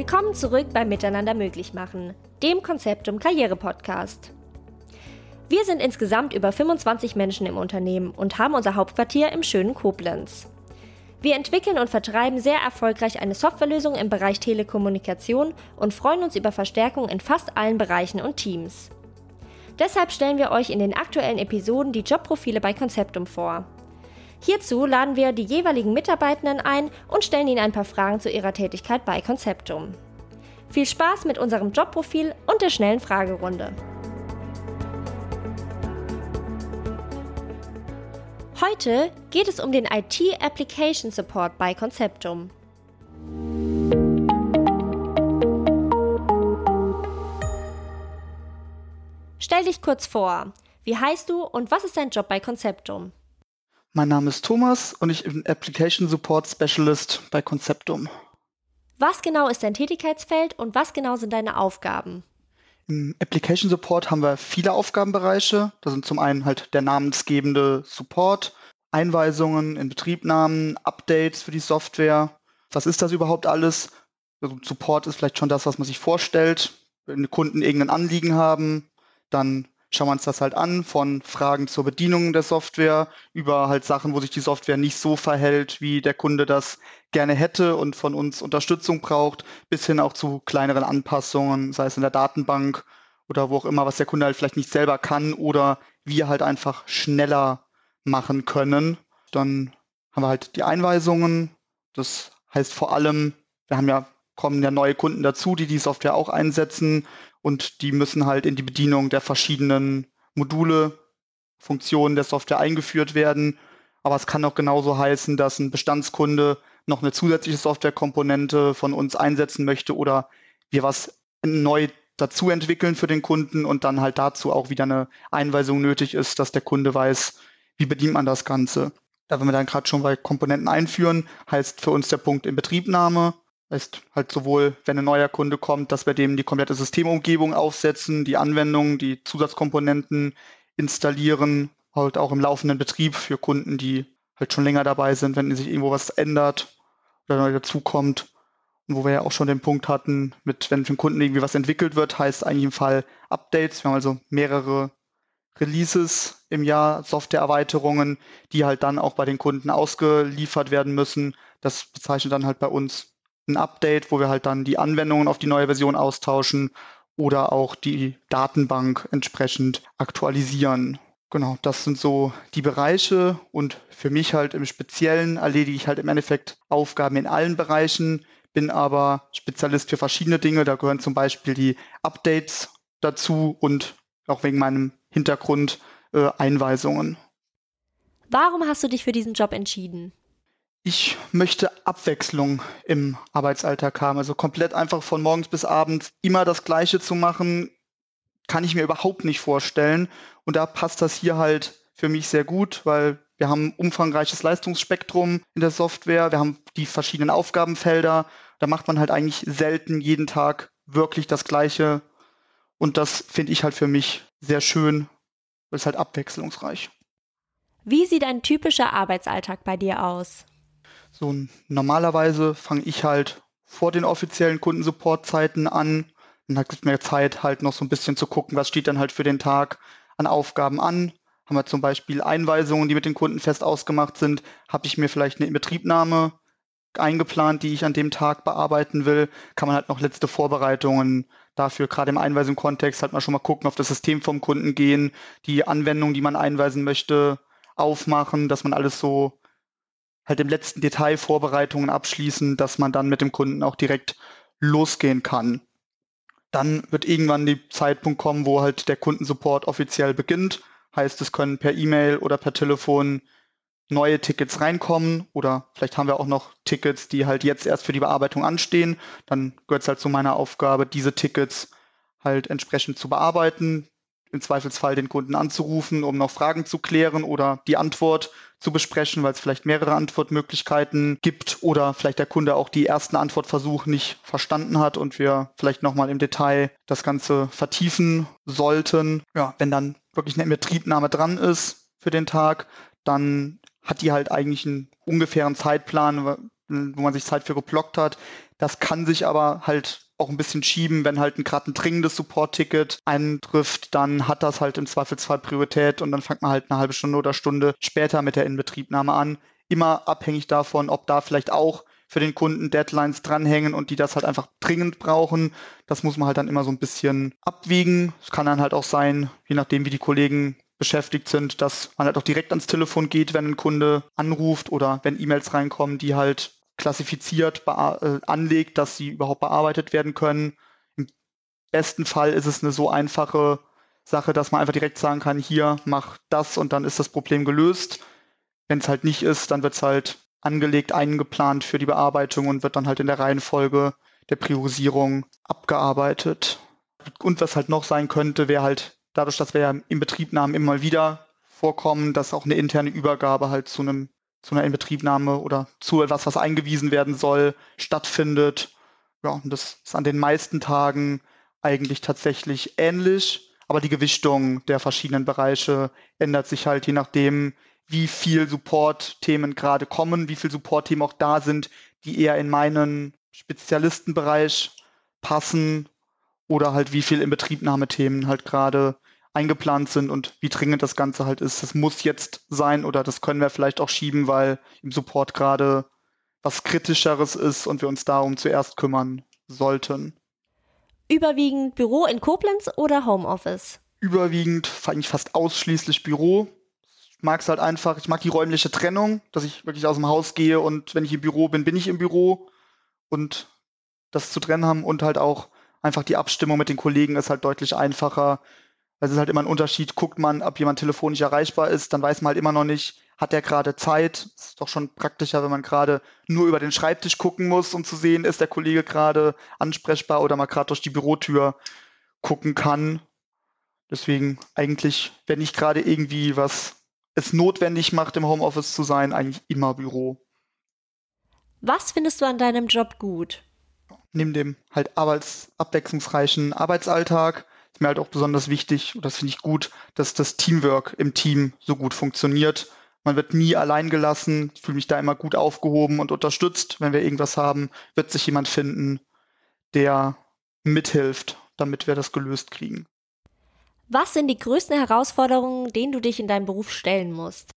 Willkommen zurück beim Miteinander möglich machen, dem Konzeptum Karriere Podcast. Wir sind insgesamt über 25 Menschen im Unternehmen und haben unser Hauptquartier im schönen Koblenz. Wir entwickeln und vertreiben sehr erfolgreich eine Softwarelösung im Bereich Telekommunikation und freuen uns über Verstärkung in fast allen Bereichen und Teams. Deshalb stellen wir euch in den aktuellen Episoden die Jobprofile bei Konzeptum vor. Hierzu laden wir die jeweiligen Mitarbeitenden ein und stellen ihnen ein paar Fragen zu ihrer Tätigkeit bei Konzeptum. Viel Spaß mit unserem Jobprofil und der schnellen Fragerunde. Heute geht es um den IT Application Support bei Conceptum. Stell dich kurz vor. Wie heißt du und was ist dein Job bei Conceptum? Mein Name ist Thomas und ich bin Application Support Specialist bei Conceptum. Was genau ist dein Tätigkeitsfeld und was genau sind deine Aufgaben? Im Application Support haben wir viele Aufgabenbereiche. Da sind zum einen halt der namensgebende Support, Einweisungen, Inbetriebnahmen, Updates für die Software. Was ist das überhaupt alles? Also Support ist vielleicht schon das, was man sich vorstellt. Wenn Kunden irgendein Anliegen haben, dann schauen wir uns das halt an, von Fragen zur Bedienung der Software über halt Sachen, wo sich die Software nicht so verhält, wie der Kunde das gerne hätte und von uns Unterstützung braucht, bis hin auch zu kleineren Anpassungen, sei es in der Datenbank oder wo auch immer, was der Kunde halt vielleicht nicht selber kann oder wir halt einfach schneller machen können. Dann haben wir halt die Einweisungen. Das heißt vor allem, wir haben ja, kommen ja neue Kunden dazu, die die Software auch einsetzen und die müssen halt in die Bedienung der verschiedenen Module, Funktionen der Software eingeführt werden. Aber es kann auch genauso heißen, dass ein Bestandskunde noch eine zusätzliche Softwarekomponente von uns einsetzen möchte oder wir was neu dazu entwickeln für den Kunden und dann halt dazu auch wieder eine Einweisung nötig ist, dass der Kunde weiß, wie bedient man das Ganze. Da wenn wir dann gerade schon bei Komponenten einführen, heißt für uns der Punkt Inbetriebnahme. Heißt halt sowohl, wenn ein neuer Kunde kommt, dass wir dem die komplette Systemumgebung aufsetzen, die Anwendungen, die Zusatzkomponenten installieren, halt auch im laufenden Betrieb für Kunden, die halt schon länger dabei sind, wenn sich irgendwo was ändert oder neu dazukommt. Und wo wir ja auch schon den Punkt hatten, mit wenn für den Kunden irgendwie was entwickelt wird, heißt eigentlich im Fall Updates. Wir haben also mehrere Releases im Jahr, Softwareerweiterungen, die halt dann auch bei den Kunden ausgeliefert werden müssen. Das bezeichnet dann halt bei uns ein Update, wo wir halt dann die Anwendungen auf die neue Version austauschen oder auch die Datenbank entsprechend aktualisieren. Genau, das sind so die Bereiche und für mich halt im Speziellen erledige ich halt im Endeffekt Aufgaben in allen Bereichen, bin aber Spezialist für verschiedene Dinge. Da gehören zum Beispiel die Updates dazu und auch wegen meinem Hintergrund äh, Einweisungen. Warum hast du dich für diesen Job entschieden? Ich möchte Abwechslung im Arbeitsalltag haben. Also komplett einfach von morgens bis abends immer das Gleiche zu machen, kann ich mir überhaupt nicht vorstellen. Und da passt das hier halt für mich sehr gut, weil wir haben ein umfangreiches Leistungsspektrum in der Software. Wir haben die verschiedenen Aufgabenfelder. Da macht man halt eigentlich selten jeden Tag wirklich das Gleiche. Und das finde ich halt für mich sehr schön, weil es halt abwechslungsreich. Wie sieht ein typischer Arbeitsalltag bei dir aus? So normalerweise fange ich halt vor den offiziellen Kundensupportzeiten an. Dann hat es mir Zeit, halt noch so ein bisschen zu gucken, was steht dann halt für den Tag an Aufgaben an. Haben wir zum Beispiel Einweisungen, die mit den Kunden fest ausgemacht sind, habe ich mir vielleicht eine Inbetriebnahme eingeplant, die ich an dem Tag bearbeiten will, kann man halt noch letzte Vorbereitungen dafür, gerade im Einweisungskontext, halt mal schon mal gucken, auf das System vom Kunden gehen, die Anwendung, die man einweisen möchte, aufmachen, dass man alles so halt im letzten Detail Vorbereitungen abschließen, dass man dann mit dem Kunden auch direkt losgehen kann. Dann wird irgendwann der Zeitpunkt kommen, wo halt der Kundensupport offiziell beginnt. Heißt, es können per E-Mail oder per Telefon neue Tickets reinkommen oder vielleicht haben wir auch noch Tickets, die halt jetzt erst für die Bearbeitung anstehen. Dann gehört es halt zu meiner Aufgabe, diese Tickets halt entsprechend zu bearbeiten, im Zweifelsfall den Kunden anzurufen, um noch Fragen zu klären oder die Antwort zu besprechen, weil es vielleicht mehrere Antwortmöglichkeiten gibt oder vielleicht der Kunde auch die ersten Antwortversuche nicht verstanden hat und wir vielleicht nochmal im Detail das Ganze vertiefen sollten. Ja, wenn dann wirklich eine Betriebnahme dran ist für den Tag, dann hat die halt eigentlich einen ungefähren Zeitplan, wo man sich Zeit für geblockt hat, Das kann sich aber halt auch ein bisschen schieben, wenn halt gerade ein dringendes Support-Ticket eintrifft, dann hat das halt im Zweifelsfall Priorität und dann fängt man halt eine halbe Stunde oder Stunde später mit der Inbetriebnahme an. Immer abhängig davon, ob da vielleicht auch für den Kunden Deadlines dranhängen und die das halt einfach dringend brauchen. Das muss man halt dann immer so ein bisschen abwiegen. Es kann dann halt auch sein, je nachdem wie die Kollegen beschäftigt sind, dass man halt auch direkt ans Telefon geht, wenn ein Kunde anruft oder wenn E-Mails reinkommen, die halt klassifiziert äh, anlegt, dass sie überhaupt bearbeitet werden können. Im besten Fall ist es eine so einfache Sache, dass man einfach direkt sagen kann, hier, mach das und dann ist das Problem gelöst. Wenn es halt nicht ist, dann wird es halt angelegt, eingeplant für die Bearbeitung und wird dann halt in der Reihenfolge der Priorisierung abgearbeitet. Und was halt noch sein könnte, wäre halt dadurch, dass wir ja im Betriebnahmen immer wieder vorkommen, dass auch eine interne Übergabe halt zu einem zu einer Inbetriebnahme oder zu etwas, was eingewiesen werden soll, stattfindet. Ja, und das ist an den meisten Tagen eigentlich tatsächlich ähnlich, aber die Gewichtung der verschiedenen Bereiche ändert sich halt je nachdem, wie viel Support-Themen gerade kommen, wie viel Support-Themen auch da sind, die eher in meinen Spezialistenbereich passen oder halt wie viel Inbetriebnahmethemen halt gerade eingeplant sind und wie dringend das Ganze halt ist. Das muss jetzt sein oder das können wir vielleicht auch schieben, weil im Support gerade was Kritischeres ist und wir uns darum zuerst kümmern sollten. Überwiegend Büro in Koblenz oder Homeoffice? Überwiegend eigentlich fast ausschließlich Büro. Ich mag es halt einfach, ich mag die räumliche Trennung, dass ich wirklich aus dem Haus gehe und wenn ich im Büro bin, bin ich im Büro und das zu trennen haben und halt auch einfach die Abstimmung mit den Kollegen ist halt deutlich einfacher, es ist halt immer ein Unterschied, guckt man, ob jemand telefonisch erreichbar ist, dann weiß man halt immer noch nicht, hat der gerade Zeit. Ist doch schon praktischer, wenn man gerade nur über den Schreibtisch gucken muss, um zu sehen, ist der Kollege gerade ansprechbar oder mal gerade durch die Bürotür gucken kann. Deswegen eigentlich, wenn nicht gerade irgendwie was es notwendig macht, im Homeoffice zu sein, eigentlich immer Büro. Was findest du an deinem Job gut? Neben dem halt arbeits abwechslungsreichen Arbeitsalltag ist mir halt auch besonders wichtig, und das finde ich gut, dass das Teamwork im Team so gut funktioniert. Man wird nie allein gelassen, ich fühle mich da immer gut aufgehoben und unterstützt. Wenn wir irgendwas haben, wird sich jemand finden, der mithilft, damit wir das gelöst kriegen. Was sind die größten Herausforderungen, denen du dich in deinem Beruf stellen musst?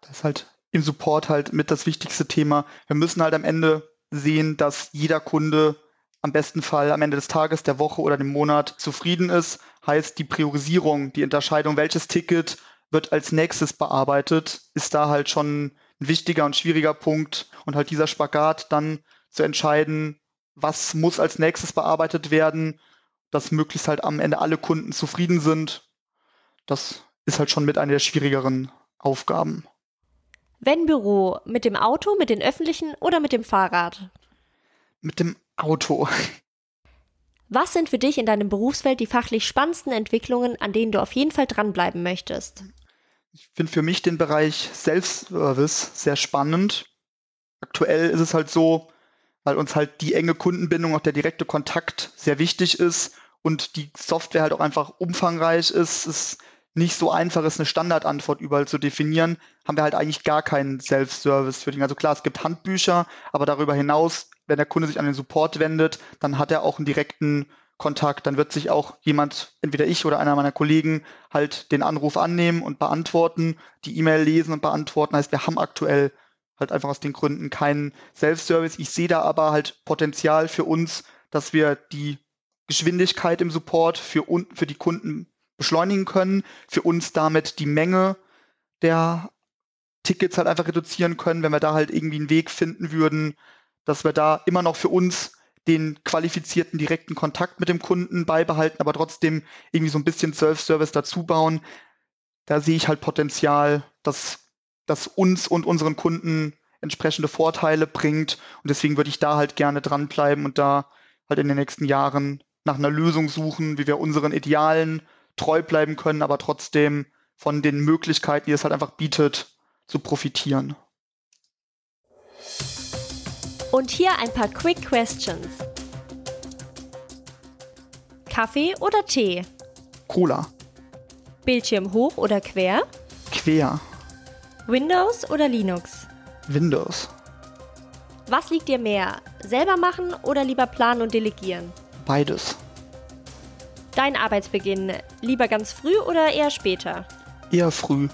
Das ist halt im Support halt mit das wichtigste Thema. Wir müssen halt am Ende sehen, dass jeder Kunde am besten Fall am Ende des Tages, der Woche oder dem Monat zufrieden ist. Heißt, die Priorisierung, die Unterscheidung, welches Ticket wird als nächstes bearbeitet, ist da halt schon ein wichtiger und schwieriger Punkt. Und halt dieser Spagat dann zu entscheiden, was muss als nächstes bearbeitet werden, dass möglichst halt am Ende alle Kunden zufrieden sind. Das ist halt schon mit einer der schwierigeren Aufgaben. Wenn Büro, mit dem Auto, mit den öffentlichen oder mit dem Fahrrad? Mit dem Auto. Was sind für dich in deinem Berufsfeld die fachlich spannendsten Entwicklungen, an denen du auf jeden Fall dranbleiben möchtest? Ich finde für mich den Bereich Self-Service sehr spannend. Aktuell ist es halt so, weil uns halt die enge Kundenbindung, auch der direkte Kontakt sehr wichtig ist und die Software halt auch einfach umfangreich ist, es nicht so einfach ist, eine Standardantwort überall zu definieren, haben wir halt eigentlich gar keinen Self-Service für den. Also klar, es gibt Handbücher, aber darüber hinaus wenn der Kunde sich an den Support wendet, dann hat er auch einen direkten Kontakt. Dann wird sich auch jemand, entweder ich oder einer meiner Kollegen, halt den Anruf annehmen und beantworten, die E-Mail lesen und beantworten. Heißt, wir haben aktuell halt einfach aus den Gründen keinen Self-Service. Ich sehe da aber halt Potenzial für uns, dass wir die Geschwindigkeit im Support für, für die Kunden beschleunigen können, für uns damit die Menge der Tickets halt einfach reduzieren können, wenn wir da halt irgendwie einen Weg finden würden, dass wir da immer noch für uns den qualifizierten direkten Kontakt mit dem Kunden beibehalten, aber trotzdem irgendwie so ein bisschen Self-Service dazu bauen. Da sehe ich halt Potenzial, dass das uns und unseren Kunden entsprechende Vorteile bringt. Und deswegen würde ich da halt gerne dranbleiben und da halt in den nächsten Jahren nach einer Lösung suchen, wie wir unseren Idealen treu bleiben können, aber trotzdem von den Möglichkeiten, die es halt einfach bietet, zu profitieren. Und hier ein paar Quick Questions. Kaffee oder Tee? Cola. Bildschirm hoch oder quer? Quer. Windows oder Linux? Windows. Was liegt dir mehr? Selber machen oder lieber planen und delegieren? Beides. Dein Arbeitsbeginn lieber ganz früh oder eher später? Eher früh.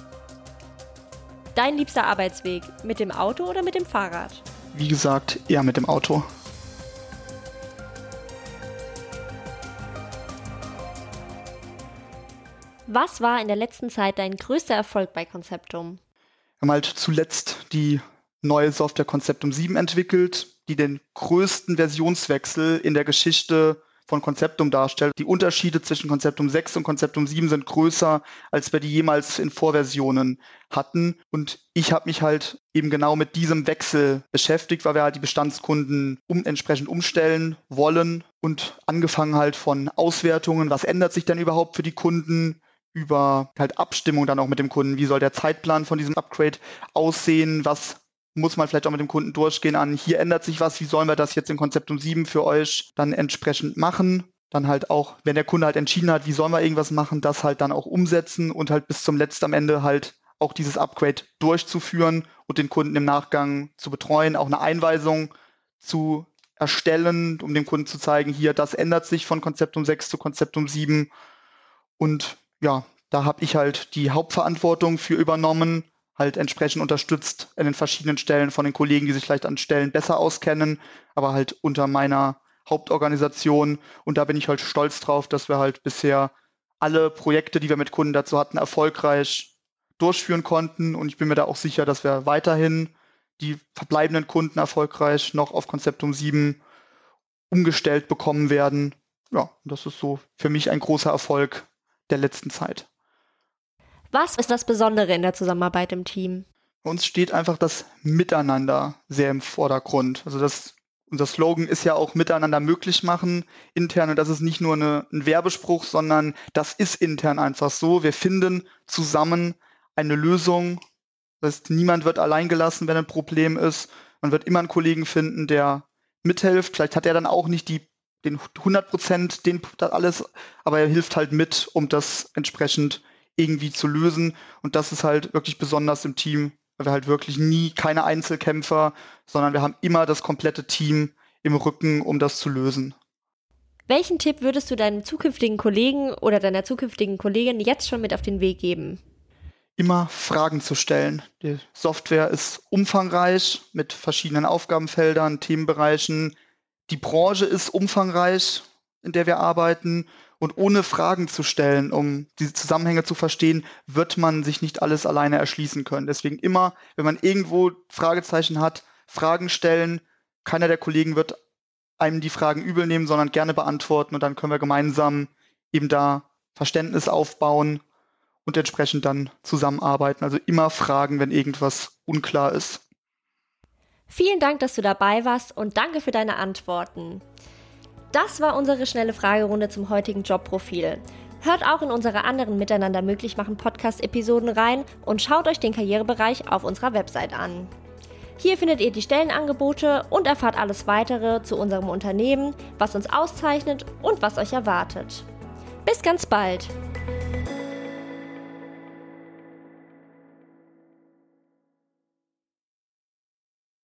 Dein liebster Arbeitsweg mit dem Auto oder mit dem Fahrrad? Wie gesagt, eher mit dem Auto. Was war in der letzten Zeit dein größter Erfolg bei Conceptum? Wir haben halt zuletzt die neue Software Conceptum 7 entwickelt, die den größten Versionswechsel in der Geschichte von Konzeptum darstellt. Die Unterschiede zwischen Konzeptum 6 und Konzeptum 7 sind größer, als wir die jemals in Vorversionen hatten. Und ich habe mich halt eben genau mit diesem Wechsel beschäftigt, weil wir halt die Bestandskunden um, entsprechend umstellen wollen und angefangen halt von Auswertungen, was ändert sich denn überhaupt für die Kunden, über halt Abstimmung dann auch mit dem Kunden. Wie soll der Zeitplan von diesem Upgrade aussehen? Was muss man vielleicht auch mit dem Kunden durchgehen an, hier ändert sich was, wie sollen wir das jetzt in Konzeptum 7 für euch dann entsprechend machen? Dann halt auch, wenn der Kunde halt entschieden hat, wie sollen wir irgendwas machen, das halt dann auch umsetzen und halt bis zum letzten am Ende halt auch dieses Upgrade durchzuführen und den Kunden im Nachgang zu betreuen, auch eine Einweisung zu erstellen, um dem Kunden zu zeigen, hier, das ändert sich von Konzeptum 6 zu Konzeptum 7. Und ja, da habe ich halt die Hauptverantwortung für übernommen, halt entsprechend unterstützt an den verschiedenen Stellen von den Kollegen, die sich vielleicht an Stellen besser auskennen, aber halt unter meiner Hauptorganisation. Und da bin ich halt stolz drauf, dass wir halt bisher alle Projekte, die wir mit Kunden dazu hatten, erfolgreich durchführen konnten. Und ich bin mir da auch sicher, dass wir weiterhin die verbleibenden Kunden erfolgreich noch auf Konzeptum 7 umgestellt bekommen werden. Ja, das ist so für mich ein großer Erfolg der letzten Zeit. Was ist das Besondere in der Zusammenarbeit im Team? Uns steht einfach das Miteinander sehr im Vordergrund. Also das, unser Slogan ist ja auch Miteinander möglich machen intern. Und das ist nicht nur eine, ein Werbespruch, sondern das ist intern einfach so. Wir finden zusammen eine Lösung. Das heißt, niemand wird allein gelassen, wenn ein Problem ist. Man wird immer einen Kollegen finden, der mithilft. Vielleicht hat er dann auch nicht die, den 100 Prozent, den, alles, aber er hilft halt mit, um das entsprechend irgendwie zu lösen. Und das ist halt wirklich besonders im Team, weil wir halt wirklich nie keine Einzelkämpfer, sondern wir haben immer das komplette Team im Rücken, um das zu lösen. Welchen Tipp würdest du deinem zukünftigen Kollegen oder deiner zukünftigen Kollegin jetzt schon mit auf den Weg geben? Immer Fragen zu stellen. Die Software ist umfangreich mit verschiedenen Aufgabenfeldern, Themenbereichen. Die Branche ist umfangreich, in der wir arbeiten und ohne Fragen zu stellen, um diese Zusammenhänge zu verstehen, wird man sich nicht alles alleine erschließen können. Deswegen immer, wenn man irgendwo Fragezeichen hat, Fragen stellen. Keiner der Kollegen wird einem die Fragen übel nehmen, sondern gerne beantworten und dann können wir gemeinsam eben da Verständnis aufbauen und entsprechend dann zusammenarbeiten. Also immer fragen, wenn irgendwas unklar ist. Vielen Dank, dass du dabei warst und danke für deine Antworten. Das war unsere schnelle Fragerunde zum heutigen Jobprofil. Hört auch in unsere anderen Miteinander möglich machen Podcast-Episoden rein und schaut euch den Karrierebereich auf unserer Website an. Hier findet ihr die Stellenangebote und erfahrt alles weitere zu unserem Unternehmen, was uns auszeichnet und was euch erwartet. Bis ganz bald!